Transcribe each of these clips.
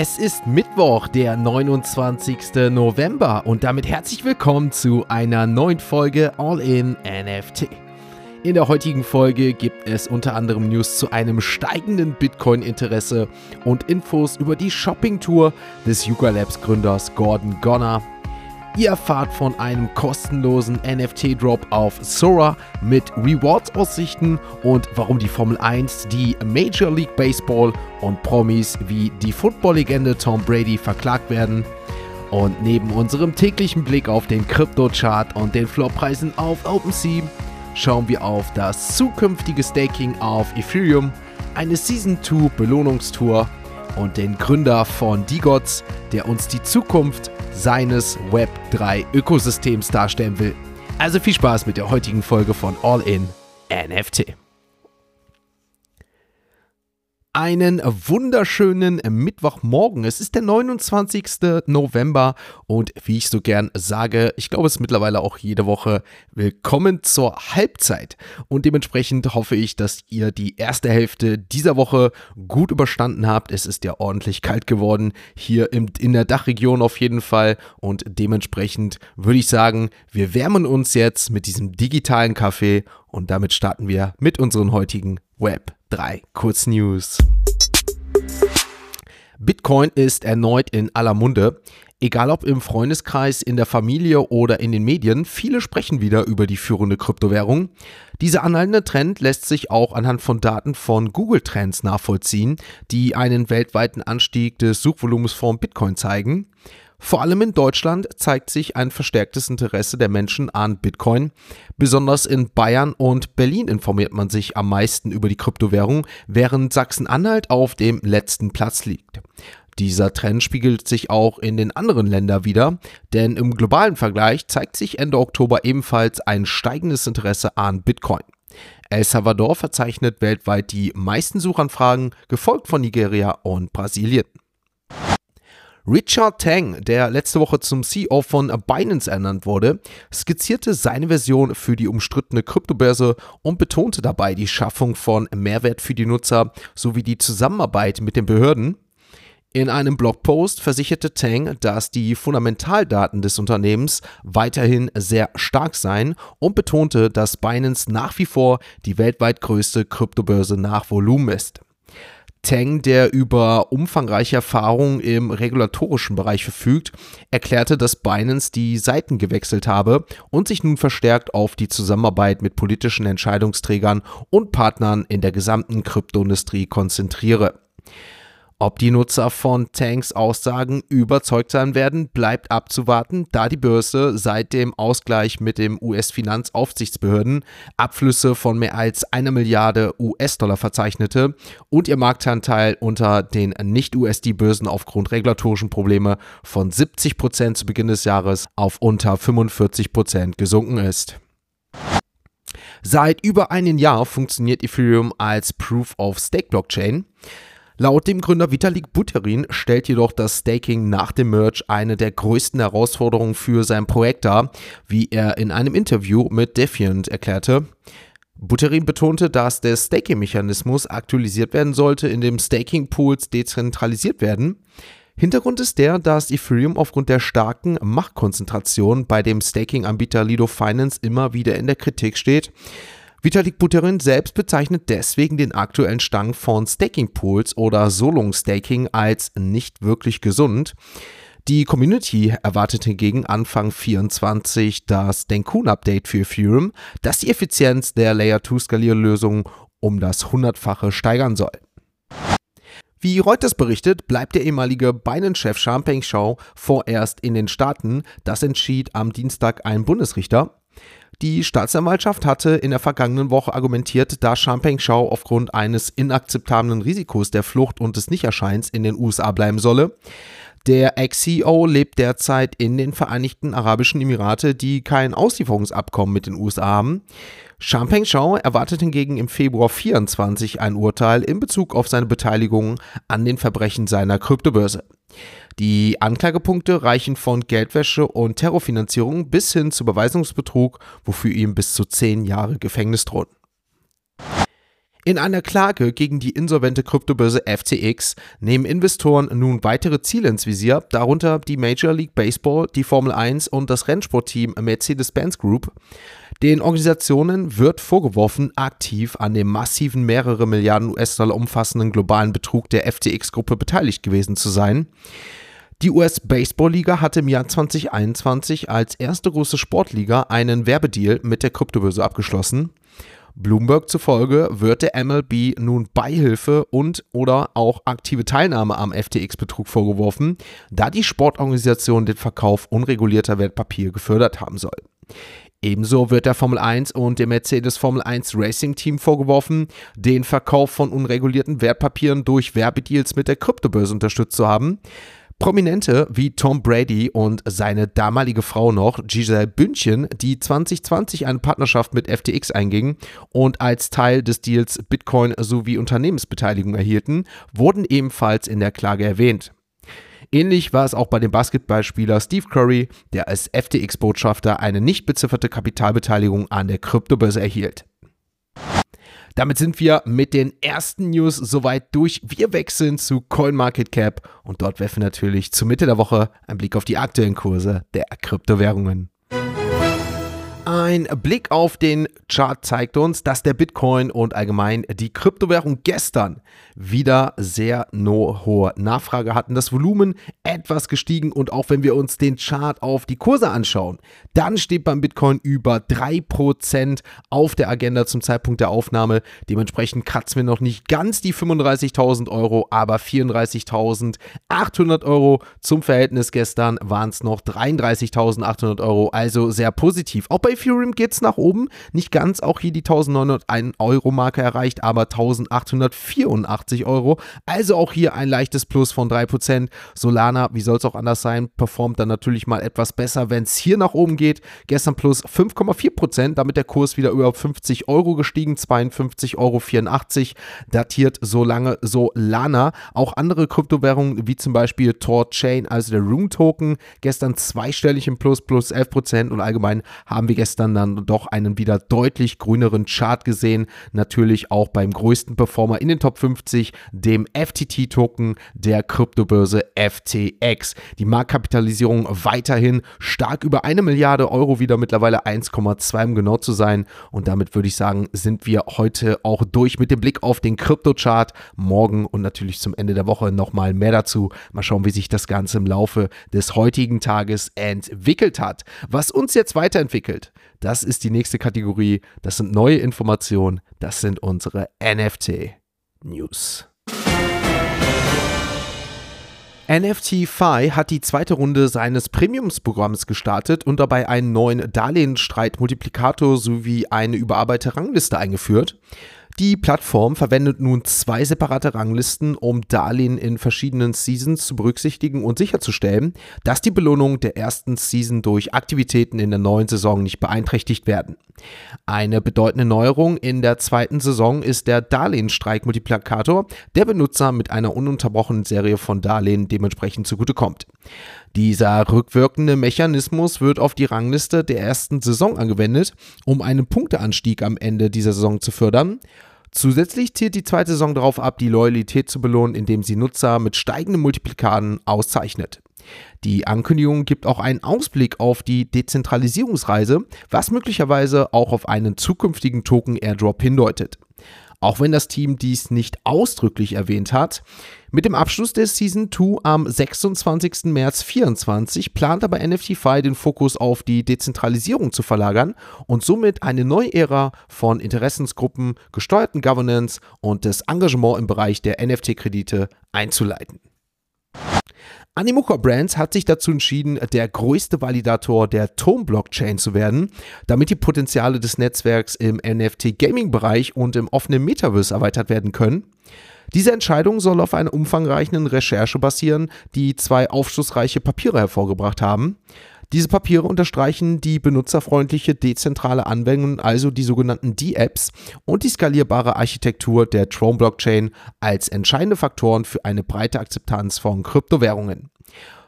Es ist Mittwoch, der 29. November und damit herzlich willkommen zu einer neuen Folge All in NFT. In der heutigen Folge gibt es unter anderem News zu einem steigenden Bitcoin-Interesse und Infos über die Shopping-Tour des Yuga Labs Gründers Gordon Gonner Ihr erfahrt von einem kostenlosen NFT-Drop auf Sora mit Rewards-Aussichten und warum die Formel 1, die Major League Baseball und Promis wie die Football-Legende Tom Brady verklagt werden. Und neben unserem täglichen Blick auf den Krypto-Chart und den Floorpreisen auf OpenSea schauen wir auf das zukünftige Staking auf Ethereum, eine Season 2 Belohnungstour und den Gründer von DiGots, der uns die Zukunft seines Web3-Ökosystems darstellen will. Also viel Spaß mit der heutigen Folge von All In NFT einen wunderschönen Mittwochmorgen. Es ist der 29. November und wie ich so gern sage, ich glaube es ist mittlerweile auch jede Woche, willkommen zur Halbzeit. Und dementsprechend hoffe ich, dass ihr die erste Hälfte dieser Woche gut überstanden habt. Es ist ja ordentlich kalt geworden, hier in der Dachregion auf jeden Fall. Und dementsprechend würde ich sagen, wir wärmen uns jetzt mit diesem digitalen Kaffee und damit starten wir mit unseren heutigen Web 3 Kurznews. Bitcoin ist erneut in aller Munde. Egal ob im Freundeskreis, in der Familie oder in den Medien, viele sprechen wieder über die führende Kryptowährung. Dieser anhaltende Trend lässt sich auch anhand von Daten von Google Trends nachvollziehen, die einen weltweiten Anstieg des Suchvolumens von Bitcoin zeigen. Vor allem in Deutschland zeigt sich ein verstärktes Interesse der Menschen an Bitcoin. Besonders in Bayern und Berlin informiert man sich am meisten über die Kryptowährung, während Sachsen-Anhalt auf dem letzten Platz liegt. Dieser Trend spiegelt sich auch in den anderen Ländern wieder, denn im globalen Vergleich zeigt sich Ende Oktober ebenfalls ein steigendes Interesse an Bitcoin. El Salvador verzeichnet weltweit die meisten Suchanfragen, gefolgt von Nigeria und Brasilien. Richard Tang, der letzte Woche zum CEO von Binance ernannt wurde, skizzierte seine Version für die umstrittene Kryptobörse und betonte dabei die Schaffung von Mehrwert für die Nutzer sowie die Zusammenarbeit mit den Behörden. In einem Blogpost versicherte Tang, dass die Fundamentaldaten des Unternehmens weiterhin sehr stark seien und betonte, dass Binance nach wie vor die weltweit größte Kryptobörse nach Volumen ist. Tang, der über umfangreiche Erfahrung im regulatorischen Bereich verfügt, erklärte, dass Binance die Seiten gewechselt habe und sich nun verstärkt auf die Zusammenarbeit mit politischen Entscheidungsträgern und Partnern in der gesamten Kryptoindustrie konzentriere. Ob die Nutzer von Tanks Aussagen überzeugt sein werden, bleibt abzuwarten, da die Börse seit dem Ausgleich mit dem US-Finanzaufsichtsbehörden Abflüsse von mehr als einer Milliarde US-Dollar verzeichnete und ihr Marktanteil unter den Nicht-USD-Börsen aufgrund regulatorischen Probleme von 70 Prozent zu Beginn des Jahres auf unter 45 Prozent gesunken ist. Seit über einem Jahr funktioniert Ethereum als Proof of Stake Blockchain. Laut dem Gründer Vitalik Buterin stellt jedoch das Staking nach dem Merge eine der größten Herausforderungen für sein Projekt dar, wie er in einem Interview mit Defiant erklärte. Buterin betonte, dass der Staking-Mechanismus aktualisiert werden sollte, indem Staking-Pools dezentralisiert werden. Hintergrund ist der, dass Ethereum aufgrund der starken Machtkonzentration bei dem Staking-Anbieter Lido Finance immer wieder in der Kritik steht. Vitalik Buterin selbst bezeichnet deswegen den aktuellen Stand von Staking Pools oder Solung Staking als nicht wirklich gesund. Die Community erwartet hingegen Anfang 24 das Denkun-Update für Ethereum, das die Effizienz der Layer 2 Skalierlösung um das hundertfache steigern soll. Wie Reuters berichtet, bleibt der ehemalige Binance-Chef Champagne Shaw vorerst in den Staaten. Das entschied am Dienstag ein Bundesrichter. Die Staatsanwaltschaft hatte in der vergangenen Woche argumentiert, da Champagne Shao aufgrund eines inakzeptablen Risikos der Flucht und des Nichterscheins in den USA bleiben solle. Der Ex-CEO lebt derzeit in den Vereinigten Arabischen Emirate, die kein Auslieferungsabkommen mit den USA haben. Champagne Shao erwartet hingegen im Februar 24 ein Urteil in Bezug auf seine Beteiligung an den Verbrechen seiner Kryptobörse. Die Anklagepunkte reichen von Geldwäsche und Terrorfinanzierung bis hin zu Beweisungsbetrug, wofür ihm bis zu zehn Jahre Gefängnis drohen. In einer Klage gegen die insolvente Kryptobörse FTX nehmen Investoren nun weitere Ziele ins Visier, darunter die Major League Baseball, die Formel 1 und das Rennsportteam Mercedes-Benz Group. Den Organisationen wird vorgeworfen, aktiv an dem massiven mehrere Milliarden US-Dollar umfassenden globalen Betrug der FTX-Gruppe beteiligt gewesen zu sein. Die US-Baseball-Liga hatte im Jahr 2021 als erste große Sportliga einen Werbedeal mit der Kryptobörse abgeschlossen. Bloomberg zufolge wird der MLB nun Beihilfe und oder auch aktive Teilnahme am FTX-Betrug vorgeworfen, da die Sportorganisation den Verkauf unregulierter Wertpapiere gefördert haben soll. Ebenso wird der Formel 1 und dem Mercedes Formel 1 Racing Team vorgeworfen, den Verkauf von unregulierten Wertpapieren durch Werbedeals mit der Kryptobörse unterstützt zu haben. Prominente wie Tom Brady und seine damalige Frau noch, Giselle Bündchen, die 2020 eine Partnerschaft mit FTX eingingen und als Teil des Deals Bitcoin sowie Unternehmensbeteiligung erhielten, wurden ebenfalls in der Klage erwähnt. Ähnlich war es auch bei dem Basketballspieler Steve Curry, der als FTX-Botschafter eine nicht bezifferte Kapitalbeteiligung an der Kryptobörse erhielt. Damit sind wir mit den ersten News soweit durch. Wir wechseln zu CoinMarketCap und dort werfen natürlich zur Mitte der Woche einen Blick auf die aktuellen Kurse der Kryptowährungen. Ein Blick auf den Chart zeigt uns, dass der Bitcoin und allgemein die Kryptowährung gestern wieder sehr no hohe Nachfrage hatten. Das Volumen etwas gestiegen und auch wenn wir uns den Chart auf die Kurse anschauen, dann steht beim Bitcoin über 3% auf der Agenda zum Zeitpunkt der Aufnahme. Dementsprechend kratzen wir noch nicht ganz die 35.000 Euro, aber 34.800 Euro. Zum Verhältnis gestern waren es noch 33.800 Euro, also sehr positiv. Auch bei Ethereum geht es nach oben. Nicht ganz, auch hier die 1901 Euro Marke erreicht, aber 1884 Euro. Also auch hier ein leichtes Plus von 3%. Solana, wie soll es auch anders sein, performt dann natürlich mal etwas besser, wenn es hier nach oben geht. Gestern plus 5,4%, damit der Kurs wieder über 50 Euro gestiegen, 52,84 Euro. Datiert so lange Solana. Auch andere Kryptowährungen, wie zum Beispiel Tor Chain, also der Room Token, gestern zweistellig im Plus, plus 11% und allgemein haben wir gestern gestern dann doch einen wieder deutlich grüneren Chart gesehen. Natürlich auch beim größten Performer in den Top 50, dem FTT-Token der Kryptobörse FTX. Die Marktkapitalisierung weiterhin stark über eine Milliarde Euro, wieder mittlerweile 1,2 um genau zu sein. Und damit würde ich sagen, sind wir heute auch durch mit dem Blick auf den Kryptochart. Morgen und natürlich zum Ende der Woche nochmal mehr dazu. Mal schauen, wie sich das Ganze im Laufe des heutigen Tages entwickelt hat. Was uns jetzt weiterentwickelt, das ist die nächste Kategorie. Das sind neue Informationen. Das sind unsere NFT-News. NFT-Fi hat die zweite Runde seines Premiumsprogramms gestartet und dabei einen neuen Darlehensstreitmultiplikator sowie eine überarbeitete Rangliste eingeführt. Die Plattform verwendet nun zwei separate Ranglisten, um Darlehen in verschiedenen Seasons zu berücksichtigen und sicherzustellen, dass die Belohnungen der ersten Season durch Aktivitäten in der neuen Saison nicht beeinträchtigt werden. Eine bedeutende Neuerung in der zweiten Saison ist der Darlehensstreik-Multiplikator, der Benutzer mit einer ununterbrochenen Serie von Darlehen dementsprechend zugutekommt. Dieser rückwirkende Mechanismus wird auf die Rangliste der ersten Saison angewendet, um einen Punkteanstieg am Ende dieser Saison zu fördern. Zusätzlich zielt die zweite Saison darauf ab, die Loyalität zu belohnen, indem sie Nutzer mit steigenden Multiplikaten auszeichnet. Die Ankündigung gibt auch einen Ausblick auf die Dezentralisierungsreise, was möglicherweise auch auf einen zukünftigen Token-Airdrop hindeutet auch wenn das Team dies nicht ausdrücklich erwähnt hat. Mit dem Abschluss der Season 2 am 26. März 2024 plant aber NFTFi den Fokus auf die Dezentralisierung zu verlagern und somit eine neue Ära von Interessensgruppen, gesteuerten Governance und des Engagement im Bereich der NFT-Kredite einzuleiten. Animoca Brands hat sich dazu entschieden, der größte Validator der Tome-Blockchain zu werden, damit die Potenziale des Netzwerks im NFT-Gaming-Bereich und im offenen Metaverse erweitert werden können. Diese Entscheidung soll auf einer umfangreichen Recherche basieren, die zwei aufschlussreiche Papiere hervorgebracht haben. Diese Papiere unterstreichen die benutzerfreundliche dezentrale Anwendung, also die sogenannten D-Apps und die skalierbare Architektur der Tron Blockchain als entscheidende Faktoren für eine breite Akzeptanz von Kryptowährungen.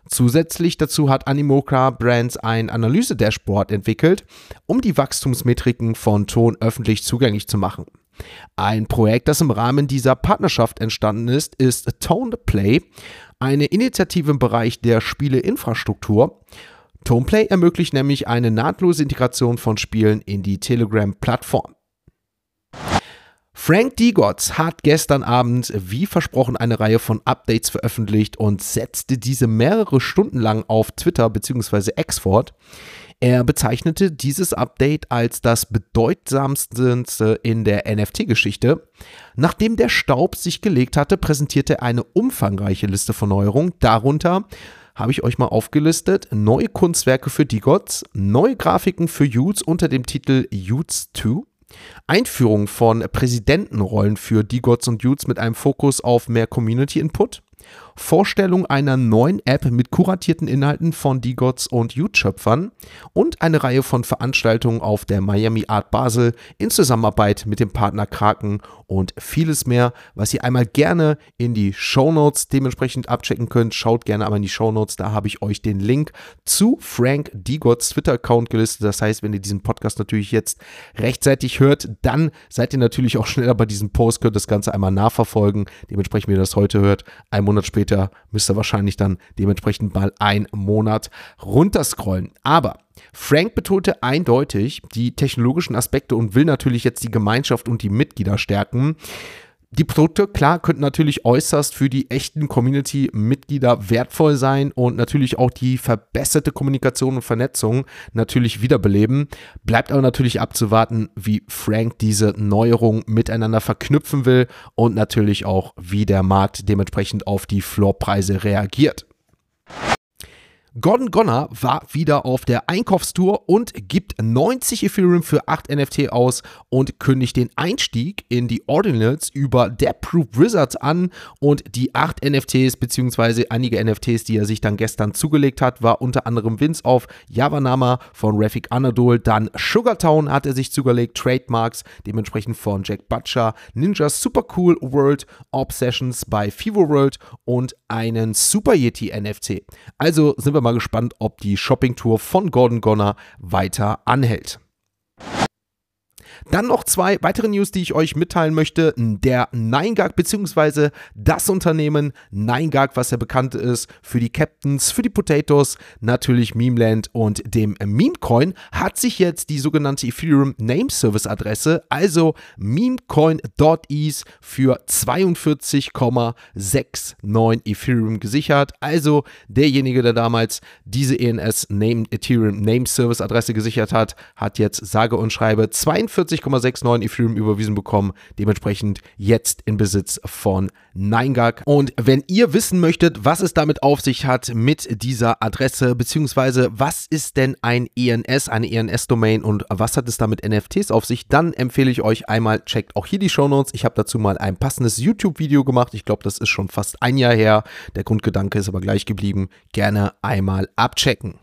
Zusätzlich dazu hat Animoca Brands ein Analyse-Dashboard entwickelt, um die Wachstumsmetriken von Ton öffentlich zugänglich zu machen. Ein Projekt, das im Rahmen dieser Partnerschaft entstanden ist, ist Tone Play, eine Initiative im Bereich der Spieleinfrastruktur. Toneplay ermöglicht nämlich eine nahtlose Integration von Spielen in die Telegram-Plattform. Frank Digotz hat gestern Abend, wie versprochen, eine Reihe von Updates veröffentlicht und setzte diese mehrere Stunden lang auf Twitter bzw. X fort. Er bezeichnete dieses Update als das bedeutsamste in der NFT-Geschichte. Nachdem der Staub sich gelegt hatte, präsentierte er eine umfangreiche Liste von Neuerungen. Darunter habe ich euch mal aufgelistet. Neue Kunstwerke für Digots, neue Grafiken für Utes unter dem Titel Utes 2, Einführung von Präsidentenrollen für Digots und Utes mit einem Fokus auf mehr Community Input, Vorstellung einer neuen App mit kuratierten Inhalten von DGOTS und Youth-Schöpfern und eine Reihe von Veranstaltungen auf der Miami Art Basel in Zusammenarbeit mit dem Partner Kraken und vieles mehr, was ihr einmal gerne in die Show Notes dementsprechend abchecken könnt. Schaut gerne einmal in die Show Notes, da habe ich euch den Link zu Frank DGOTS Twitter-Account gelistet. Das heißt, wenn ihr diesen Podcast natürlich jetzt rechtzeitig hört, dann seid ihr natürlich auch schneller bei diesem Post, könnt das Ganze einmal nachverfolgen. Dementsprechend, wenn ihr das heute hört, ein Monat später müsst ihr wahrscheinlich dann dementsprechend mal einen Monat runterscrollen. Aber Frank betonte eindeutig die technologischen Aspekte und will natürlich jetzt die Gemeinschaft und die Mitglieder stärken. Die Produkte, klar, könnten natürlich äußerst für die echten Community-Mitglieder wertvoll sein und natürlich auch die verbesserte Kommunikation und Vernetzung natürlich wiederbeleben. Bleibt aber natürlich abzuwarten, wie Frank diese Neuerungen miteinander verknüpfen will und natürlich auch, wie der Markt dementsprechend auf die Floorpreise reagiert. Gordon Gonner war wieder auf der Einkaufstour und gibt 90 Ethereum für 8 NFT aus und kündigt den Einstieg in die Ordinals über Deadproof Wizards an und die 8 NFTs bzw. einige NFTs, die er sich dann gestern zugelegt hat, war unter anderem Vince auf Yavanama von Rafik Anadol, dann Sugartown hat er sich zugelegt, Trademarks dementsprechend von Jack Butcher, Ninja Super Cool World, Obsessions bei Fivo World und einen Super Yeti NFT. Also sind wir wir mal gespannt, ob die Shopping-Tour von Gordon Gonner weiter anhält. Dann noch zwei weitere News, die ich euch mitteilen möchte. Der NineGag bzw. das Unternehmen NineGag, was ja bekannt ist für die Captains, für die Potatoes, natürlich Memeland und dem Memecoin, hat sich jetzt die sogenannte Ethereum Name Service Adresse, also memecoin.ease für 42,69 Ethereum gesichert. Also derjenige, der damals diese ENS Name, Ethereum Name Service Adresse gesichert hat, hat jetzt sage und schreibe 42 40,69 Ethereum überwiesen bekommen. Dementsprechend jetzt in Besitz von 9gag. Und wenn ihr wissen möchtet, was es damit auf sich hat mit dieser Adresse, beziehungsweise was ist denn ein ENS, eine ENS-Domain und was hat es da mit NFTs auf sich, dann empfehle ich euch einmal, checkt auch hier die Shownotes. Ich habe dazu mal ein passendes YouTube-Video gemacht. Ich glaube, das ist schon fast ein Jahr her. Der Grundgedanke ist aber gleich geblieben. Gerne einmal abchecken.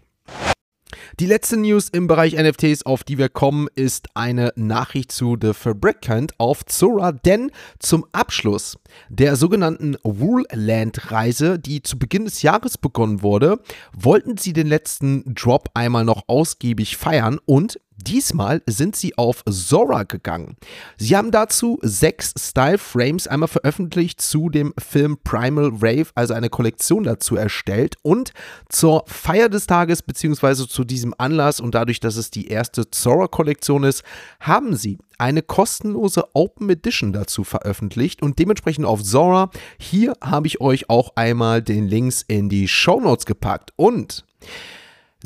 Die letzte News im Bereich NFTs, auf die wir kommen, ist eine Nachricht zu The Fabricant auf Zora, denn zum Abschluss der sogenannten Woolland-Reise, die zu Beginn des Jahres begonnen wurde, wollten sie den letzten Drop einmal noch ausgiebig feiern und Diesmal sind sie auf Zora gegangen. Sie haben dazu sechs Style Frames einmal veröffentlicht zu dem Film Primal Rave, also eine Kollektion dazu erstellt. Und zur Feier des Tages, beziehungsweise zu diesem Anlass und dadurch, dass es die erste Zora-Kollektion ist, haben sie eine kostenlose Open Edition dazu veröffentlicht und dementsprechend auf Zora. Hier habe ich euch auch einmal den Links in die Show Notes gepackt. Und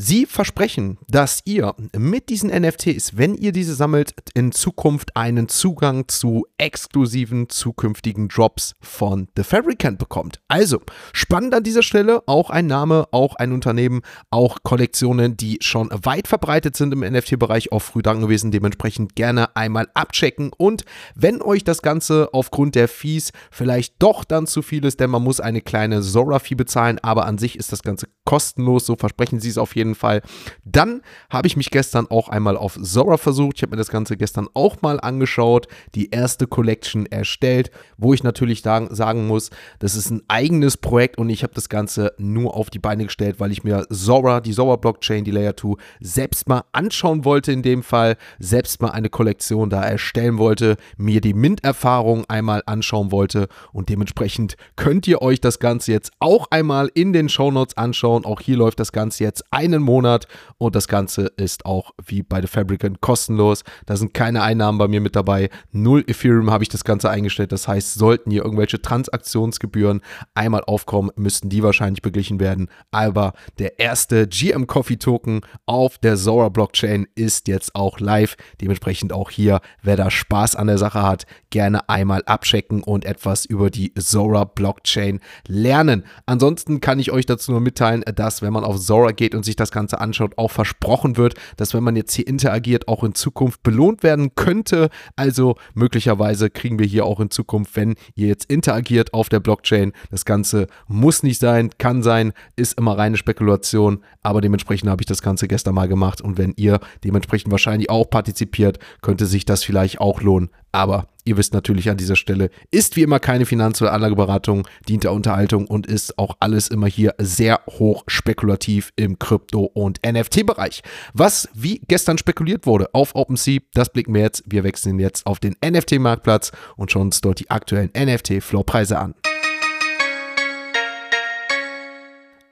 Sie versprechen, dass ihr mit diesen NFTs, wenn ihr diese sammelt, in Zukunft einen Zugang zu exklusiven zukünftigen Drops von The Fabricant bekommt. Also, spannend an dieser Stelle, auch ein Name, auch ein Unternehmen, auch Kollektionen, die schon weit verbreitet sind im NFT-Bereich, auch früh dran gewesen, dementsprechend gerne einmal abchecken und wenn euch das Ganze aufgrund der Fees vielleicht doch dann zu viel ist, denn man muss eine kleine Zora-Fee bezahlen, aber an sich ist das Ganze kostenlos, so versprechen sie es auf jeden jeden Fall. Dann habe ich mich gestern auch einmal auf Zora versucht. Ich habe mir das Ganze gestern auch mal angeschaut, die erste Collection erstellt, wo ich natürlich sagen muss, das ist ein eigenes Projekt und ich habe das Ganze nur auf die Beine gestellt, weil ich mir Zora, die Zora Blockchain, die Layer 2, selbst mal anschauen wollte in dem Fall, selbst mal eine Kollektion da erstellen wollte, mir die Mint-Erfahrung einmal anschauen wollte und dementsprechend könnt ihr euch das Ganze jetzt auch einmal in den Shownotes anschauen. Auch hier läuft das Ganze jetzt einen Monat und das Ganze ist auch wie bei The Fabricant kostenlos. Da sind keine Einnahmen bei mir mit dabei. Null Ethereum habe ich das Ganze eingestellt. Das heißt, sollten hier irgendwelche Transaktionsgebühren einmal aufkommen, müssten die wahrscheinlich beglichen werden. Aber der erste GM Coffee Token auf der Zora Blockchain ist jetzt auch live. Dementsprechend auch hier, wer da Spaß an der Sache hat, gerne einmal abchecken und etwas über die Zora Blockchain lernen. Ansonsten kann ich euch dazu nur mitteilen, dass wenn man auf Zora geht und sich das Ganze anschaut, auch versprochen wird, dass wenn man jetzt hier interagiert, auch in Zukunft belohnt werden könnte. Also möglicherweise kriegen wir hier auch in Zukunft, wenn ihr jetzt interagiert auf der Blockchain, das Ganze muss nicht sein, kann sein, ist immer reine Spekulation, aber dementsprechend habe ich das Ganze gestern mal gemacht und wenn ihr dementsprechend wahrscheinlich auch partizipiert, könnte sich das vielleicht auch lohnen. Aber ihr wisst natürlich an dieser Stelle, ist wie immer keine Finanz- oder Anlageberatung, dient der Unterhaltung und ist auch alles immer hier sehr hoch spekulativ im Krypto- und NFT-Bereich. Was wie gestern spekuliert wurde auf OpenSea, das blicken wir jetzt. Wir wechseln jetzt auf den NFT-Marktplatz und schauen uns dort die aktuellen NFT-Floorpreise an.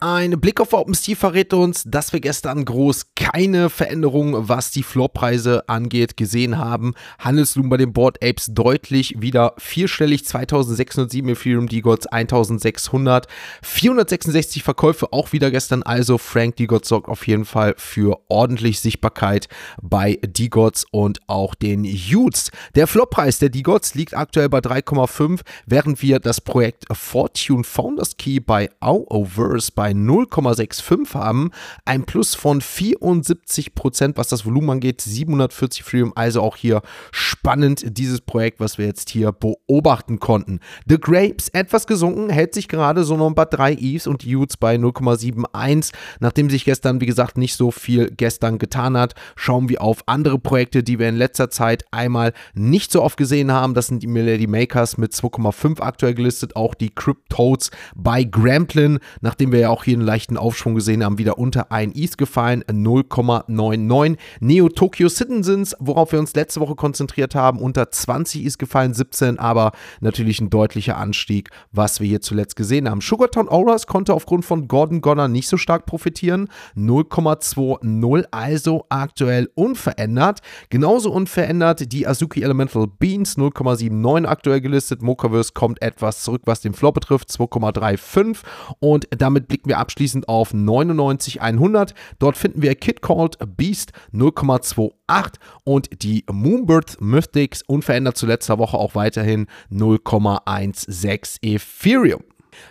Ein Blick auf OpenSea verrät uns, dass wir gestern groß keine Veränderung, was die Floorpreise angeht, gesehen haben. Handelsvolumen bei den Board Apes deutlich wieder vierstellig, 2607 Ethereum, D-Gods 1600, 466 Verkäufe auch wieder gestern, also Frank D-Gods sorgt auf jeden Fall für ordentlich Sichtbarkeit bei D-Gods und auch den Utes. Der Floorpreis der D-Gods liegt aktuell bei 3,5, während wir das Projekt Fortune Founders Key bei AOVerse bei bei 0,65 haben. Ein Plus von 74 Prozent, was das Volumen angeht. 740 Freedom, also auch hier spannend dieses Projekt, was wir jetzt hier beobachten konnten. The Grapes etwas gesunken, hält sich gerade so noch bei 3 Eves und Utes bei 0,71. Nachdem sich gestern, wie gesagt, nicht so viel gestern getan hat, schauen wir auf andere Projekte, die wir in letzter Zeit einmal nicht so oft gesehen haben. Das sind die Milady Makers mit 2,5 aktuell gelistet, auch die Cryptodes bei Gramplin, nachdem wir ja auch auch hier einen leichten Aufschwung gesehen haben, wieder unter 1 ETH gefallen, 0,99. Neo Tokyo Citizens, worauf wir uns letzte Woche konzentriert haben, unter 20 ETH gefallen, 17, aber natürlich ein deutlicher Anstieg, was wir hier zuletzt gesehen haben. Sugartown Auras konnte aufgrund von Gordon Gonner nicht so stark profitieren, 0,20, also aktuell unverändert. Genauso unverändert die Azuki Elemental Beans, 0,79 aktuell gelistet. Mokaverse kommt etwas zurück, was den Floor betrifft, 2,35 und damit blicken wir abschließend auf 99100. Dort finden wir Kid Called Beast 0,28 und die Moonbird Mythics unverändert zu letzter Woche auch weiterhin 0,16 Ethereum.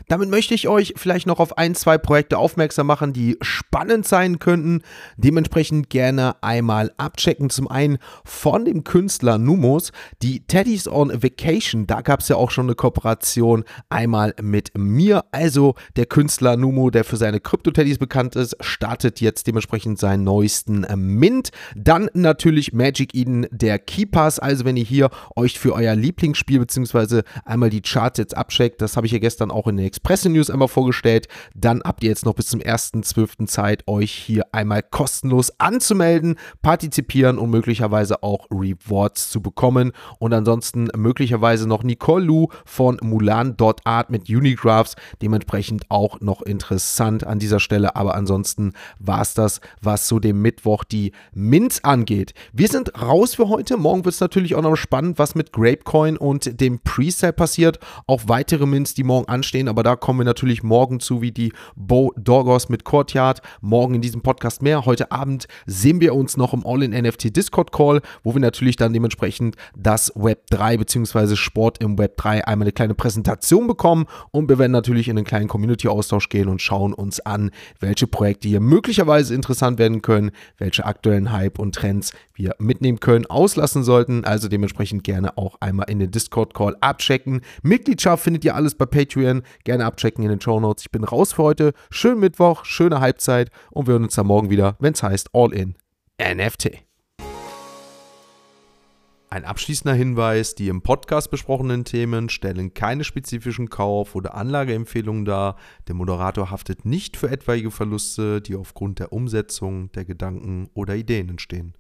Damit möchte ich euch vielleicht noch auf ein, zwei Projekte aufmerksam machen, die spannend sein könnten. Dementsprechend gerne einmal abchecken. Zum einen von dem Künstler Numos, die Teddy's on Vacation. Da gab es ja auch schon eine Kooperation einmal mit mir. Also der Künstler Numo, der für seine Krypto-Teddys bekannt ist, startet jetzt dementsprechend seinen neuesten Mint. Dann natürlich Magic Eden, der Keepers. Also wenn ihr hier euch für euer Lieblingsspiel bzw. einmal die Charts jetzt abcheckt, das habe ich ja gestern auch in den Express News einmal vorgestellt. Dann habt ihr jetzt noch bis zum 1.12. Zeit, euch hier einmal kostenlos anzumelden, partizipieren und möglicherweise auch Rewards zu bekommen. Und ansonsten möglicherweise noch Nicole Lu von Mulan.art mit Unigraphs. Dementsprechend auch noch interessant an dieser Stelle. Aber ansonsten war es das, was so dem Mittwoch die Mints angeht. Wir sind raus für heute. Morgen wird es natürlich auch noch spannend, was mit Grapecoin und dem Presale passiert. Auch weitere Mints, die morgen anstehen aber da kommen wir natürlich morgen zu, wie die Bo Dorgos mit Courtyard. Morgen in diesem Podcast mehr. Heute Abend sehen wir uns noch im All-in-NFT Discord Call, wo wir natürlich dann dementsprechend das Web 3 bzw. Sport im Web 3 einmal eine kleine Präsentation bekommen und wir werden natürlich in einen kleinen Community-Austausch gehen und schauen uns an, welche Projekte hier möglicherweise interessant werden können, welche aktuellen Hype und Trends wir mitnehmen können, auslassen sollten. Also dementsprechend gerne auch einmal in den Discord-Call abchecken. Mitgliedschaft findet ihr alles bei Patreon. Gerne abchecken in den Show Notes. Ich bin raus für heute. Schönen Mittwoch, schöne Halbzeit und wir hören uns dann morgen wieder, wenn es heißt All in NFT. Ein abschließender Hinweis, die im Podcast besprochenen Themen stellen keine spezifischen Kauf- oder Anlageempfehlungen dar. Der Moderator haftet nicht für etwaige Verluste, die aufgrund der Umsetzung der Gedanken oder Ideen entstehen.